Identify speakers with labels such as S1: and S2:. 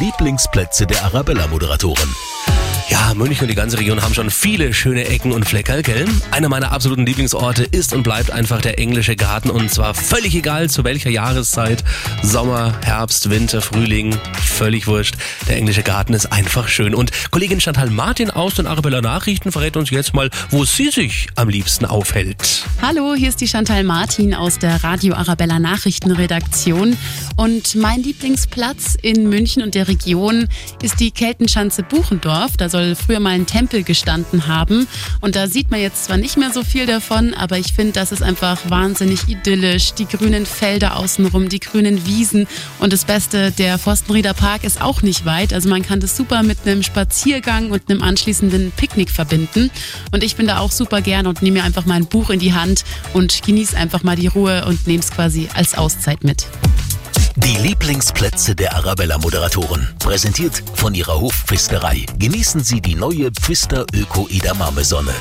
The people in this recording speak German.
S1: Lieblingsplätze der Arabella-Moderatoren.
S2: Ja, München und die ganze Region haben schon viele schöne Ecken und Fleckerl, gell? Einer meiner absoluten Lieblingsorte ist und bleibt einfach der englische Garten und zwar völlig egal zu welcher Jahreszeit. Sommer, Herbst, Winter, Frühling, völlig wurscht. Der englische Garten ist einfach schön. Und Kollegin Chantal Martin aus den Arabella Nachrichten verrät uns jetzt mal, wo sie sich am liebsten aufhält.
S3: Hallo, hier ist die Chantal Martin aus der Radio Arabella Nachrichtenredaktion und mein Lieblingsplatz in München und der Region ist die Keltenschanze Buchendorf. Da soll früher mal ein Tempel gestanden haben und da sieht man jetzt zwar nicht mehr so viel davon, aber ich finde, das ist einfach wahnsinnig idyllisch. Die grünen Felder außenrum, die grünen Wiesen und das Beste, der Forstenrieder Park ist auch nicht weit. Also man kann das super mit einem Spaziergang und einem anschließenden Picknick verbinden und ich bin da auch super gern und nehme mir einfach mein Buch in die Hand und genieße einfach mal die Ruhe und nehme es quasi als Auszeit mit.
S1: Die Lieblingsplätze der Arabella-Moderatoren. Präsentiert von ihrer Hofpfisterei. Genießen Sie die neue Pfister Öko Edamame Sonne.